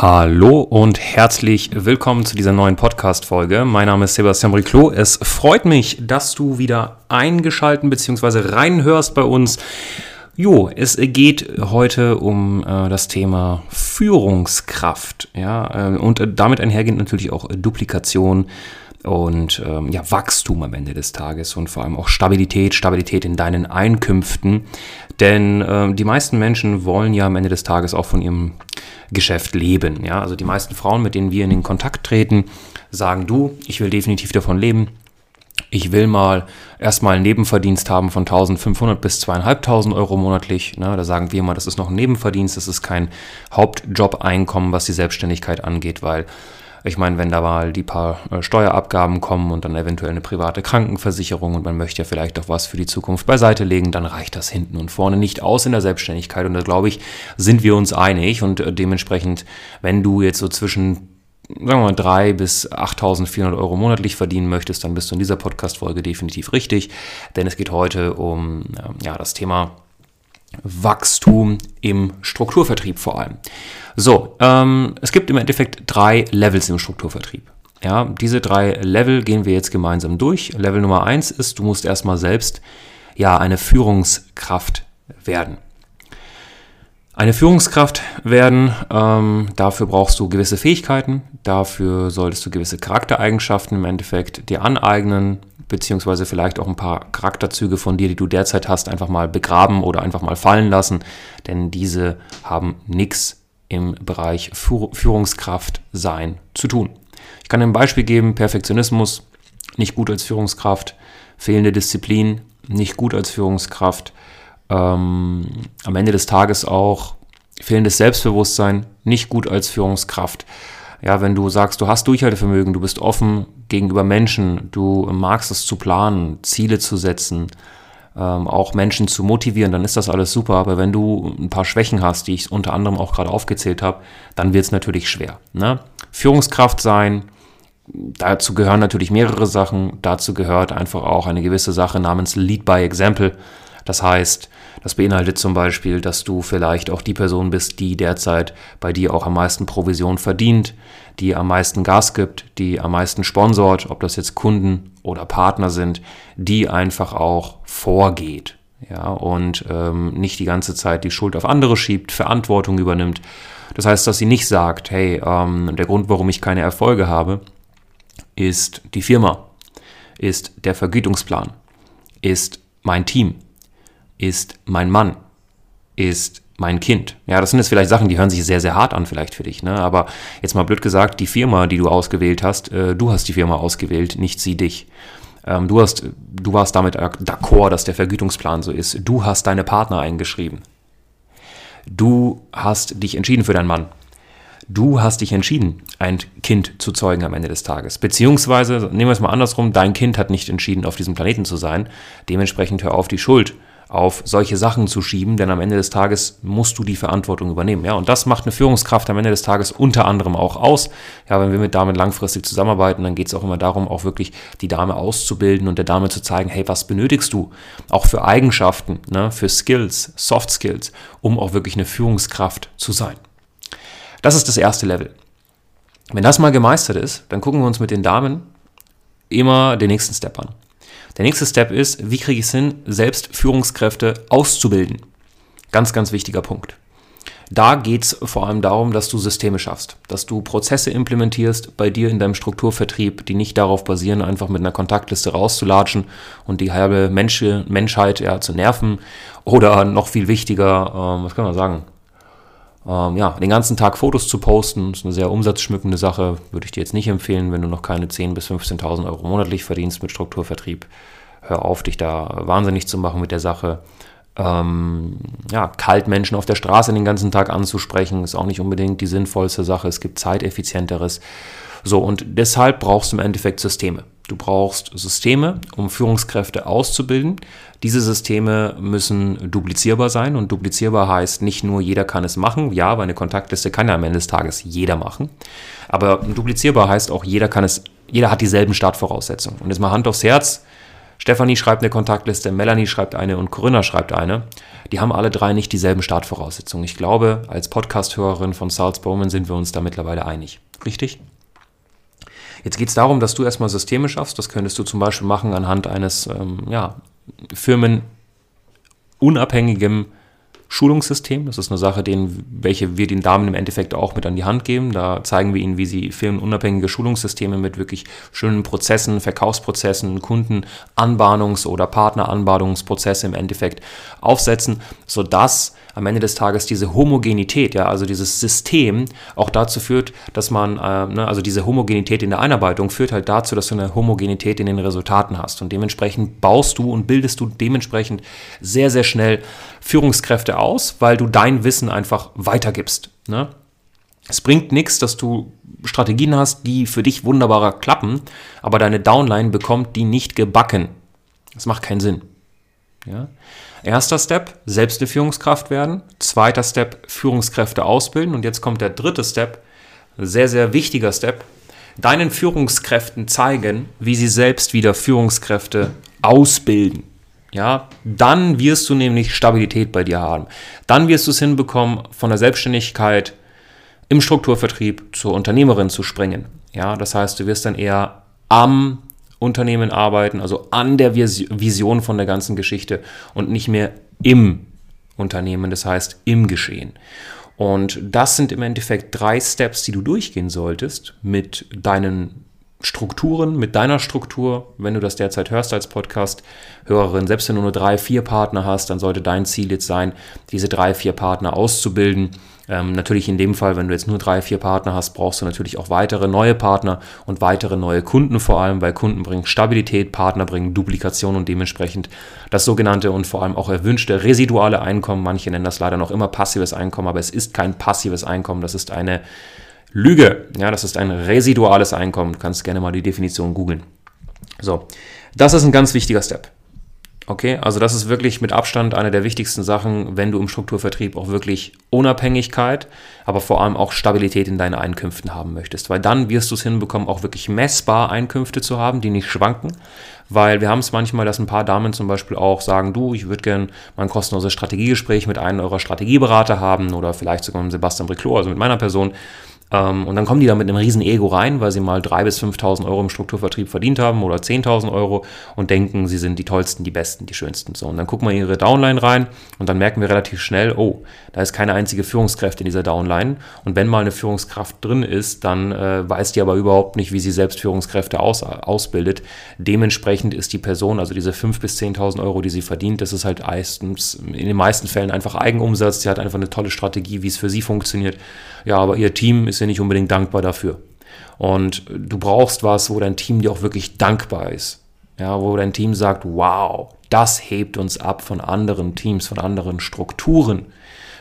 Hallo und herzlich willkommen zu dieser neuen Podcast-Folge. Mein Name ist Sebastian Riclo. Es freut mich, dass du wieder eingeschalten bzw. reinhörst bei uns. Jo, es geht heute um äh, das Thema Führungskraft, ja, äh, und damit einhergehend natürlich auch Duplikation und ähm, ja, Wachstum am Ende des Tages und vor allem auch Stabilität, Stabilität in deinen Einkünften. Denn äh, die meisten Menschen wollen ja am Ende des Tages auch von ihrem Geschäft leben. Ja? Also die meisten Frauen, mit denen wir in den Kontakt treten, sagen du, ich will definitiv davon leben. Ich will mal erstmal einen Nebenverdienst haben von 1500 bis 2500 Euro monatlich. Ne? Da sagen wir mal, das ist noch ein Nebenverdienst, das ist kein Hauptjob-Einkommen, was die Selbstständigkeit angeht, weil ich meine, wenn da mal die paar äh, Steuerabgaben kommen und dann eventuell eine private Krankenversicherung und man möchte ja vielleicht auch was für die Zukunft beiseite legen, dann reicht das hinten und vorne nicht aus in der Selbstständigkeit. Und da glaube ich, sind wir uns einig. Und äh, dementsprechend, wenn du jetzt so zwischen sagen wir mal, 3.000 bis 8.400 Euro monatlich verdienen möchtest, dann bist du in dieser Podcast-Folge definitiv richtig, denn es geht heute um ja, das Thema Wachstum im Strukturvertrieb vor allem. So, ähm, es gibt im Endeffekt drei Levels im Strukturvertrieb. Ja, diese drei Level gehen wir jetzt gemeinsam durch. Level Nummer eins ist, du musst erstmal selbst ja eine Führungskraft werden. Eine Führungskraft werden, ähm, dafür brauchst du gewisse Fähigkeiten, dafür solltest du gewisse Charaktereigenschaften im Endeffekt dir aneignen, beziehungsweise vielleicht auch ein paar Charakterzüge von dir, die du derzeit hast, einfach mal begraben oder einfach mal fallen lassen, denn diese haben nichts im Bereich Führungskraft sein zu tun. Ich kann ein Beispiel geben, Perfektionismus, nicht gut als Führungskraft, fehlende Disziplin, nicht gut als Führungskraft, ähm, am Ende des Tages auch fehlendes Selbstbewusstsein, nicht gut als Führungskraft. Ja, wenn du sagst, du hast Durchhaltevermögen, du bist offen gegenüber Menschen, du magst es zu planen, Ziele zu setzen, ähm, auch Menschen zu motivieren, dann ist das alles super. Aber wenn du ein paar Schwächen hast, die ich unter anderem auch gerade aufgezählt habe, dann wird es natürlich schwer. Ne? Führungskraft sein, dazu gehören natürlich mehrere Sachen. Dazu gehört einfach auch eine gewisse Sache namens Lead by Example. Das heißt, das beinhaltet zum Beispiel, dass du vielleicht auch die Person bist, die derzeit bei dir auch am meisten Provision verdient, die am meisten Gas gibt, die am meisten sponsort, ob das jetzt Kunden oder Partner sind, die einfach auch vorgeht. Ja, und ähm, nicht die ganze Zeit die Schuld auf andere schiebt, Verantwortung übernimmt. Das heißt, dass sie nicht sagt, hey, ähm, der Grund, warum ich keine Erfolge habe, ist die Firma, ist der Vergütungsplan, ist mein Team, ist mein Mann, ist mein Kind. Ja, das sind jetzt vielleicht Sachen, die hören sich sehr, sehr hart an vielleicht für dich. Ne? Aber jetzt mal blöd gesagt, die Firma, die du ausgewählt hast, äh, du hast die Firma ausgewählt, nicht sie dich. Ähm, du, hast, du warst damit d'accord, dass der Vergütungsplan so ist. Du hast deine Partner eingeschrieben. Du hast dich entschieden für deinen Mann. Du hast dich entschieden, ein Kind zu zeugen am Ende des Tages. Beziehungsweise, nehmen wir es mal andersrum, dein Kind hat nicht entschieden, auf diesem Planeten zu sein. Dementsprechend hör auf, die Schuld auf solche Sachen zu schieben, denn am Ende des Tages musst du die Verantwortung übernehmen. Ja, und das macht eine Führungskraft am Ende des Tages unter anderem auch aus. Ja, wenn wir mit Damen langfristig zusammenarbeiten, dann geht es auch immer darum, auch wirklich die Dame auszubilden und der Dame zu zeigen, hey, was benötigst du auch für Eigenschaften, ne, für Skills, Soft Skills, um auch wirklich eine Führungskraft zu sein. Das ist das erste Level. Wenn das mal gemeistert ist, dann gucken wir uns mit den Damen immer den nächsten Step an. Der nächste Step ist, wie kriege ich es hin, selbst Führungskräfte auszubilden? Ganz, ganz wichtiger Punkt. Da geht es vor allem darum, dass du Systeme schaffst, dass du Prozesse implementierst bei dir in deinem Strukturvertrieb, die nicht darauf basieren, einfach mit einer Kontaktliste rauszulatschen und die halbe Mensch, Menschheit ja, zu nerven oder noch viel wichtiger, ähm, was kann man sagen, ähm, ja, den ganzen Tag Fotos zu posten, ist eine sehr umsatzschmückende Sache, würde ich dir jetzt nicht empfehlen, wenn du noch keine 10.000 bis 15.000 Euro monatlich verdienst mit Strukturvertrieb. Hör auf, dich da wahnsinnig zu machen mit der Sache. Ähm, ja, kalt Menschen auf der Straße den ganzen Tag anzusprechen, ist auch nicht unbedingt die sinnvollste Sache. Es gibt zeiteffizienteres. So, und deshalb brauchst du im Endeffekt Systeme. Du brauchst Systeme, um Führungskräfte auszubilden. Diese Systeme müssen duplizierbar sein und duplizierbar heißt nicht nur jeder kann es machen. Ja, weil eine Kontaktliste kann ja am Ende des Tages jeder machen. Aber duplizierbar heißt auch jeder kann es, jeder hat dieselben Startvoraussetzungen. Und jetzt mal Hand aufs Herz. Stefanie schreibt eine Kontaktliste, Melanie schreibt eine und Corinna schreibt eine. Die haben alle drei nicht dieselben Startvoraussetzungen. Ich glaube, als Podcast-Hörerin von Salz Bowman sind wir uns da mittlerweile einig. Richtig? Jetzt geht es darum, dass du erstmal Systeme schaffst. Das könntest du zum Beispiel machen anhand eines ähm, ja, firmenunabhängigem Schulungssystem. Das ist eine Sache, den, welche wir den Damen im Endeffekt auch mit an die Hand geben. Da zeigen wir ihnen, wie sie firmenunabhängige Schulungssysteme mit wirklich schönen Prozessen, Verkaufsprozessen, Kundenanbahnungs- oder Partneranbahnungsprozesse im Endeffekt aufsetzen, sodass am Ende des Tages diese Homogenität, ja, also dieses System auch dazu führt, dass man, äh, ne, also diese Homogenität in der Einarbeitung führt halt dazu, dass du eine Homogenität in den Resultaten hast. Und dementsprechend baust du und bildest du dementsprechend sehr, sehr schnell Führungskräfte aus, weil du dein Wissen einfach weitergibst. Ne? Es bringt nichts, dass du Strategien hast, die für dich wunderbarer klappen, aber deine Downline bekommt die nicht gebacken. Das macht keinen Sinn. Ja? Erster Step, selbst eine Führungskraft werden. Zweiter Step, Führungskräfte ausbilden. Und jetzt kommt der dritte Step, sehr, sehr wichtiger Step. Deinen Führungskräften zeigen, wie sie selbst wieder Führungskräfte ausbilden. Ja, dann wirst du nämlich Stabilität bei dir haben. Dann wirst du es hinbekommen, von der Selbstständigkeit im Strukturvertrieb zur Unternehmerin zu springen. Ja, das heißt, du wirst dann eher am Unternehmen arbeiten, also an der Vision von der ganzen Geschichte und nicht mehr im Unternehmen, das heißt im Geschehen. Und das sind im Endeffekt drei Steps, die du durchgehen solltest mit deinen Strukturen, mit deiner Struktur, wenn du das derzeit hörst als Podcast-Hörerin, selbst wenn du nur drei, vier Partner hast, dann sollte dein Ziel jetzt sein, diese drei, vier Partner auszubilden. Ähm, natürlich in dem Fall, wenn du jetzt nur drei, vier Partner hast, brauchst du natürlich auch weitere neue Partner und weitere neue Kunden vor allem, weil Kunden bringen Stabilität, Partner bringen Duplikation und dementsprechend das sogenannte und vor allem auch erwünschte residuale Einkommen. Manche nennen das leider noch immer passives Einkommen, aber es ist kein passives Einkommen, das ist eine Lüge. Ja, das ist ein residuales Einkommen. Du kannst gerne mal die Definition googeln. So, das ist ein ganz wichtiger Step. Okay, also das ist wirklich mit Abstand eine der wichtigsten Sachen, wenn du im Strukturvertrieb auch wirklich Unabhängigkeit, aber vor allem auch Stabilität in deinen Einkünften haben möchtest. Weil dann wirst du es hinbekommen, auch wirklich messbar Einkünfte zu haben, die nicht schwanken. Weil wir haben es manchmal, dass ein paar Damen zum Beispiel auch sagen, du, ich würde gerne mein kostenloses Strategiegespräch mit einem eurer Strategieberater haben oder vielleicht sogar mit Sebastian Briclot, also mit meiner Person. Ähm, und dann kommen die da mit einem riesen Ego rein, weil sie mal 3.000 bis 5.000 Euro im Strukturvertrieb verdient haben oder 10.000 Euro und denken, sie sind die tollsten, die besten, die schönsten. So, und dann gucken wir in ihre Downline rein und dann merken wir relativ schnell, oh, da ist keine einzige Führungskraft in dieser Downline. Und wenn mal eine Führungskraft drin ist, dann äh, weiß die aber überhaupt nicht, wie sie selbst Führungskräfte aus, ausbildet. Dementsprechend ist die Person, also diese 5.000 bis 10.000 Euro, die sie verdient, das ist halt meistens, in den meisten Fällen einfach Eigenumsatz. Sie hat einfach eine tolle Strategie, wie es für sie funktioniert. Ja, aber ihr Team ist ja nicht unbedingt dankbar dafür. Und du brauchst was, wo dein Team dir auch wirklich dankbar ist. Ja, wo dein Team sagt, wow, das hebt uns ab von anderen Teams, von anderen Strukturen.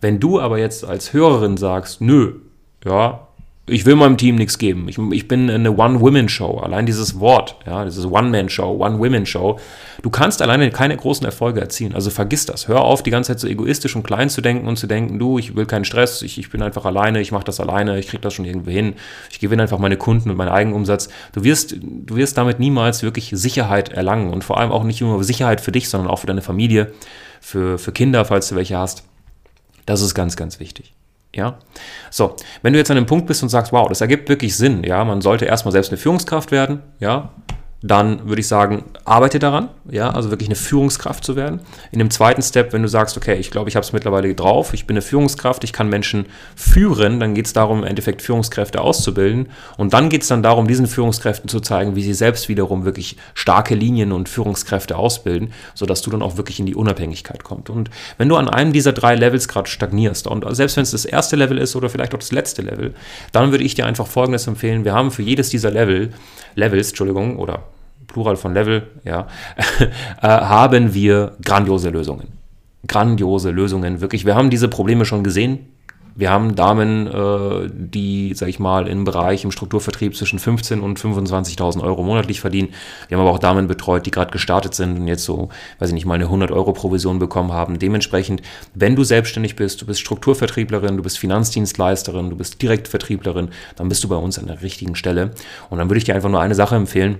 Wenn du aber jetzt als Hörerin sagst, nö, ja, ich will meinem Team nichts geben. Ich, ich bin eine One-Women-Show. Allein dieses Wort, ja, dieses One-Man-Show, One-Women-Show. Du kannst alleine keine großen Erfolge erzielen. Also vergiss das. Hör auf, die ganze Zeit so egoistisch und klein zu denken und zu denken, du, ich will keinen Stress, ich, ich bin einfach alleine, ich mache das alleine, ich kriege das schon irgendwie hin. Ich gewinne einfach meine Kunden und meinen Eigenumsatz. Du wirst, du wirst damit niemals wirklich Sicherheit erlangen und vor allem auch nicht nur Sicherheit für dich, sondern auch für deine Familie, für, für Kinder, falls du welche hast. Das ist ganz, ganz wichtig. Ja, so, wenn du jetzt an einem Punkt bist und sagst, wow, das ergibt wirklich Sinn, ja, man sollte erstmal selbst eine Führungskraft werden, ja, dann würde ich sagen, arbeite daran, ja, also wirklich eine Führungskraft zu werden. In dem zweiten Step, wenn du sagst, okay, ich glaube, ich habe es mittlerweile drauf, ich bin eine Führungskraft, ich kann Menschen führen, dann geht es darum, im Endeffekt Führungskräfte auszubilden. Und dann geht es dann darum, diesen Führungskräften zu zeigen, wie sie selbst wiederum wirklich starke Linien und Führungskräfte ausbilden, sodass du dann auch wirklich in die Unabhängigkeit kommst. Und wenn du an einem dieser drei Levels gerade stagnierst, und selbst wenn es das erste Level ist oder vielleicht auch das letzte Level, dann würde ich dir einfach Folgendes empfehlen. Wir haben für jedes dieser Level, Levels, Entschuldigung, oder Plural von Level, ja, äh, haben wir grandiose Lösungen. Grandiose Lösungen, wirklich. Wir haben diese Probleme schon gesehen. Wir haben Damen, äh, die, sag ich mal, im Bereich im Strukturvertrieb zwischen 15.000 und 25.000 Euro monatlich verdienen. Wir haben aber auch Damen betreut, die gerade gestartet sind und jetzt so, weiß ich nicht, mal eine 100 Euro Provision bekommen haben. Dementsprechend, wenn du selbstständig bist, du bist Strukturvertrieblerin, du bist Finanzdienstleisterin, du bist Direktvertrieblerin, dann bist du bei uns an der richtigen Stelle. Und dann würde ich dir einfach nur eine Sache empfehlen,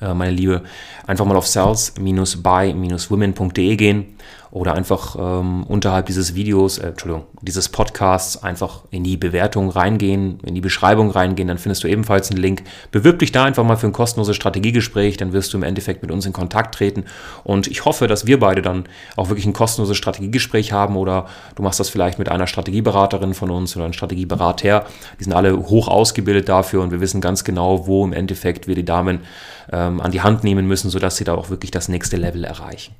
meine Liebe, einfach mal auf sales-by-women.de gehen oder einfach ähm, unterhalb dieses Videos, äh, Entschuldigung, dieses Podcasts einfach in die Bewertung reingehen, in die Beschreibung reingehen, dann findest du ebenfalls einen Link. Bewirb dich da einfach mal für ein kostenloses Strategiegespräch, dann wirst du im Endeffekt mit uns in Kontakt treten und ich hoffe, dass wir beide dann auch wirklich ein kostenloses Strategiegespräch haben oder du machst das vielleicht mit einer Strategieberaterin von uns oder einem Strategieberater. Die sind alle hoch ausgebildet dafür und wir wissen ganz genau, wo im Endeffekt wir die Damen ähm, an die Hand nehmen müssen, sodass sie da auch wirklich das nächste Level erreichen.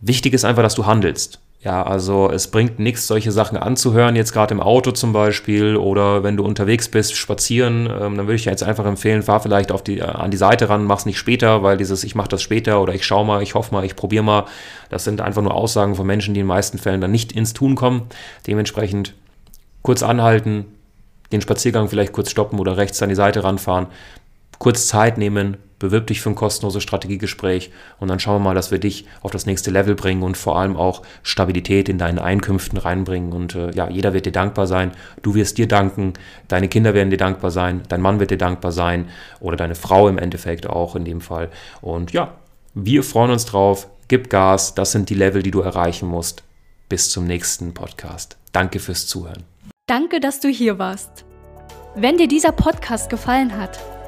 Wichtig ist einfach, dass du handelst. Ja, also es bringt nichts, solche Sachen anzuhören, jetzt gerade im Auto zum Beispiel oder wenn du unterwegs bist, spazieren, ähm, dann würde ich dir jetzt einfach empfehlen, fahr vielleicht auf die, äh, an die Seite ran, mach's nicht später, weil dieses ich mache das später oder ich schau mal, ich hoffe mal, ich probiere mal, das sind einfach nur Aussagen von Menschen, die in den meisten Fällen dann nicht ins Tun kommen. Dementsprechend kurz anhalten, den Spaziergang vielleicht kurz stoppen oder rechts an die Seite ranfahren, kurz Zeit nehmen, bewirb dich für ein kostenloses Strategiegespräch und dann schauen wir mal, dass wir dich auf das nächste Level bringen und vor allem auch Stabilität in deinen Einkünften reinbringen. Und äh, ja, jeder wird dir dankbar sein. Du wirst dir danken, deine Kinder werden dir dankbar sein, dein Mann wird dir dankbar sein oder deine Frau im Endeffekt auch in dem Fall. Und ja, wir freuen uns drauf. Gib Gas, das sind die Level, die du erreichen musst. Bis zum nächsten Podcast. Danke fürs Zuhören. Danke, dass du hier warst. Wenn dir dieser Podcast gefallen hat,